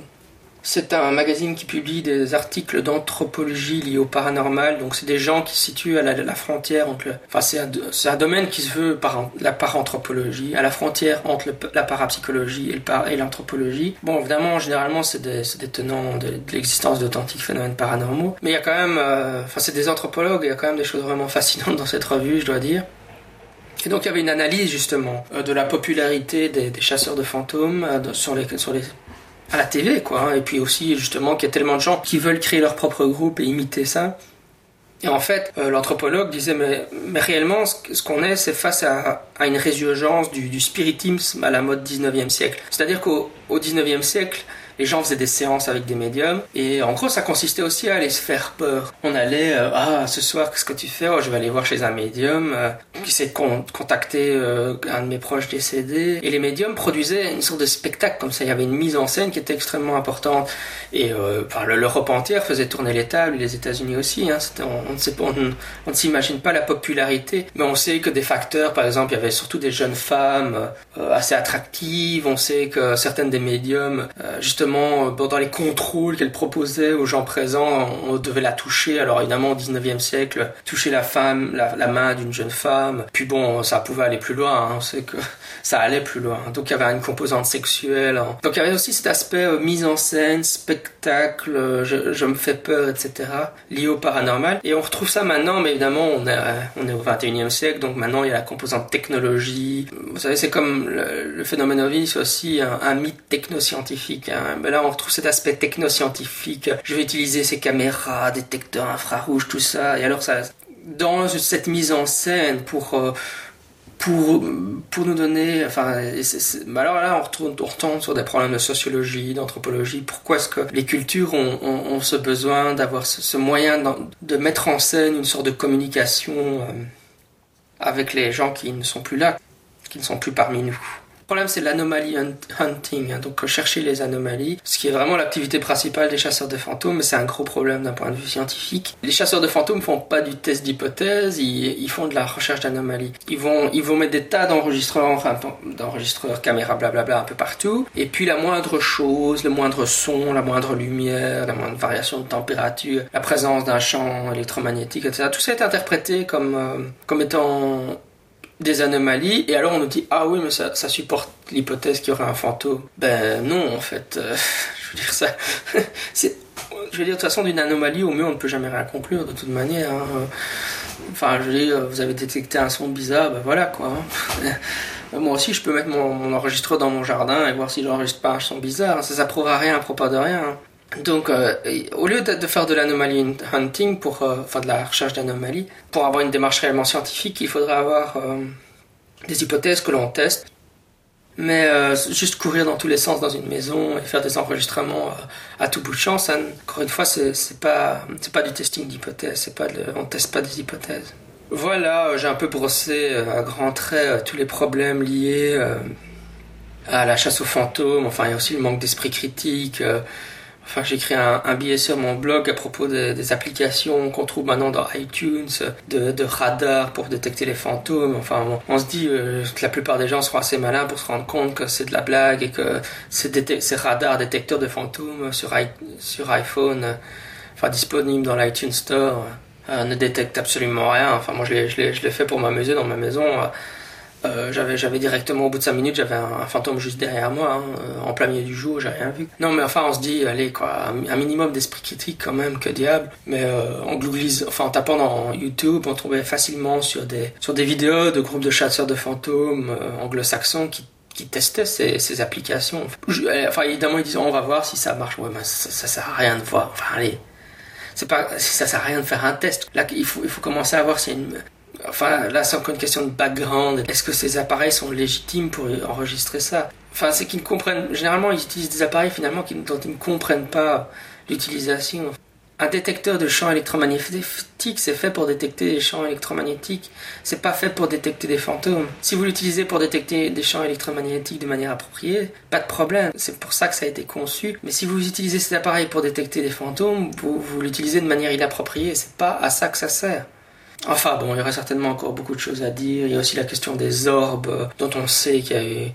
c'est un magazine qui publie des articles d'anthropologie liés au paranormal. Donc, c'est des gens qui se situent à la, frontière entre le... Enfin, c'est un, domaine qui se veut par la paranthropologie, à la frontière entre la parapsychologie et l'anthropologie. Bon, évidemment, généralement, c'est des, tenants de, l'existence d'authentiques phénomènes paranormaux. Mais il y a quand même... Euh, enfin, c'est des anthropologues, il y a quand même des choses vraiment fascinantes dans cette revue, je dois dire. Et donc il y avait une analyse justement euh, de la popularité des, des chasseurs de fantômes euh, sur, les, sur les à la télé, quoi. Hein. Et puis aussi, justement, qu'il y a tellement de gens qui veulent créer leur propre groupe et imiter ça. Et en fait, euh, l'anthropologue disait, mais, mais réellement, ce qu'on est, c'est face à, à, une résurgence du, du spiritisme à la mode 19e siècle. C'est-à-dire qu'au 19e siècle, les gens faisaient des séances avec des médiums et en gros ça consistait aussi à aller se faire peur. On allait euh, ah ce soir qu'est-ce que tu fais? Oh, je vais aller voir chez un médium euh, qui s'est contacter euh, un de mes proches décédés et les médiums produisaient une sorte de spectacle comme ça. Il y avait une mise en scène qui était extrêmement importante. Et enfin, l'Europe entière faisait tourner les tables les États-Unis aussi hein, on, ne s'imagine pas la popularité. Mais on sait que des facteurs par exemple il y avait surtout des jeunes femmes assez attractives. On sait que certaines des médiums justement euh, dans les contrôles qu'elle proposait aux gens présents, on devait la toucher. Alors évidemment, au 19e siècle, toucher la femme, la, main d'une jeune femme. Puis bon, ça pouvait aller plus loin. Hein. On sait que ça allait plus loin. Donc il y avait une composante sexuelle. Donc il y avait aussi cet aspect euh, mise en scène, spectacle, euh, je, me fais peur, etc. lié au paranormal. Et on retrouve ça maintenant, mais évidemment, on est, on est au 21e siècle. Donc maintenant, il y a la composante technologie. Vous savez, c'est comme le, phénomène OVNI, c'est aussi un, mythe technoscientifique. Hein ben là on retrouve cet aspect technoscientifique. Je vais utiliser ces caméras, détecteurs infrarouges, tout ça. Et alors ça, dans cette mise en scène pour euh, pour pour nous donner, enfin, ben alors là on retourne, on retombe sur des problèmes de sociologie, d'anthropologie. Pourquoi est-ce que les cultures ont, ont, ce besoin d'avoir ce, moyen de mettre en scène une sorte de communication euh, avec les gens qui ne sont plus là, qui ne sont plus parmi nous? Problème, c'est l'anomalie hunting, hein, donc chercher les anomalies, ce qui est vraiment l'activité principale des chasseurs de fantômes, c'est un gros problème d'un point de vue scientifique. Les chasseurs de fantômes font pas du test d'hypothèse, ils, font de la recherche d'anomalies. Ils vont, ils vont mettre des tas d'enregistreurs, d'enregistreurs, caméras, blablabla, un peu partout, et puis la moindre chose, le moindre son, la moindre lumière, la moindre variation de température, la présence d'un champ électromagnétique, etc. Tout ça est interprété comme, euh, comme étant des anomalies et alors on nous dit ah oui mais ça, ça supporte l'hypothèse qu'il y aurait un fantôme ben non en fait euh, je veux dire ça c'est je veux dire de toute façon d'une anomalie au mieux on ne peut jamais rien conclure de toute manière hein. enfin je veux dire vous avez détecté un son bizarre ben voilà quoi hein. moi aussi, je peux mettre mon, enregistreur dans mon jardin et voir si j'enregistre pas un son bizarre. Ça, ça prouvera rien à propos de rien. Donc, euh, au lieu de, faire de l'anomaly hunting, pour, euh, enfin de la recherche d'anomalies, pour avoir une démarche réellement scientifique, il faudrait avoir euh, des hypothèses que l'on teste. Mais juste courir dans tous les sens dans une maison et faire des enregistrements à tout bout de champ, ça, encore une fois, c'est pas, pas du testing d'hypothèses, on teste pas des hypothèses. Voilà, j'ai un peu brossé à grands traits tous les problèmes liés à la chasse aux fantômes, enfin il y a aussi le manque d'esprit critique, Enfin, j'ai écrit un, billet sur mon blog à propos des applications qu'on trouve maintenant dans iTunes, de, de radars pour détecter les fantômes. Enfin, on, se dit euh, que la plupart des gens seront assez malins pour se rendre compte que c'est de la blague et que ces, radars détecteurs de fantômes sur, iPhone, enfin disponibles dans l'iTunes Store, euh, ne détectent absolument rien. Enfin, moi, je l'ai fait pour m'amuser dans ma maison. Euh, j'avais, j'avais directement au bout de 5 minutes, j'avais un, fantôme juste derrière moi, hein, euh, en plein milieu du jour, j'ai rien vu. Non, mais enfin, on se dit, allez, quoi, un, minimum d'esprit critique quand même, que diable. Mais euh, en enfin, en tapant dans YouTube, on trouvait facilement sur des, sur des vidéos de groupes de chasseurs de fantômes anglo-saxons qui qui testaient ces, ces applications. enfin, évidemment, ils disaient, on va voir si ça marche. Ouais, mais ça, ça sert à rien de voir. Enfin, allez. C'est pas, ça sert à rien de faire un test. Là, il faut, il faut commencer à voir s'il y une, Enfin, là, c'est encore une question de background. Est-ce que ces appareils sont légitimes pour enregistrer ça? Enfin, c'est qu'ils ne comprennent. Généralement, ils utilisent des appareils finalement dont ils ne comprennent pas l'utilisation. Un détecteur de champs électromagnétiques, c'est fait pour détecter des champs électromagnétiques. C'est pas fait pour détecter des fantômes. Si vous l'utilisez pour détecter des champs électromagnétiques de manière appropriée, pas de problème. C'est pour ça que ça a été conçu. Mais si vous utilisez cet appareil pour détecter des fantômes, vous, vous l'utilisez de manière inappropriée. C'est pas à ça que ça sert. Enfin bon, il y aurait certainement encore beaucoup de choses à dire. Il y a aussi la question des orbes, dont on sait qu'il y a eu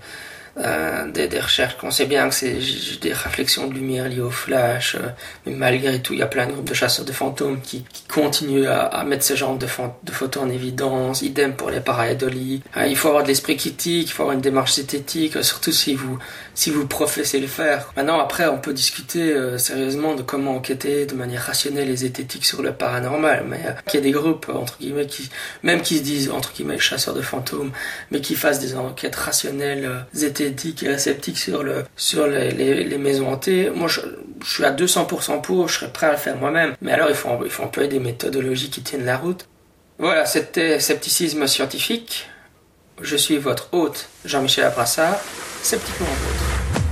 euh, des, des, recherches qu'on sait bien que c'est des réflexions de lumière liées au flash, euh, mais malgré tout, il y a plein de groupes de chasseurs de fantômes qui, qui continuent à, à, mettre ce genre de, de, photos en évidence. Idem pour les pareidolis. Euh, il faut avoir de l'esprit critique, il faut avoir une démarche esthétique, surtout si vous si vous professez le faire. Maintenant, après, on peut discuter sérieusement de comment enquêter de manière rationnelle et zététique sur le paranormal, mais il y a des groupes entre guillemets qui même qui se disent entre guillemets chasseurs de fantômes, mais qui fassent des enquêtes rationnelles, zététiques et sceptique sur, le, sur les, les, maisons hantées, moi je, je, suis à 200% pour, je serais prêt à le faire moi-même. Mais alors il faut, il faut employer des méthodologies qui tiennent la route. Voilà, c'était Scepticisme scientifique. Je suis votre hôte, Jean-Michel Abrassard, sceptiquement vôtre.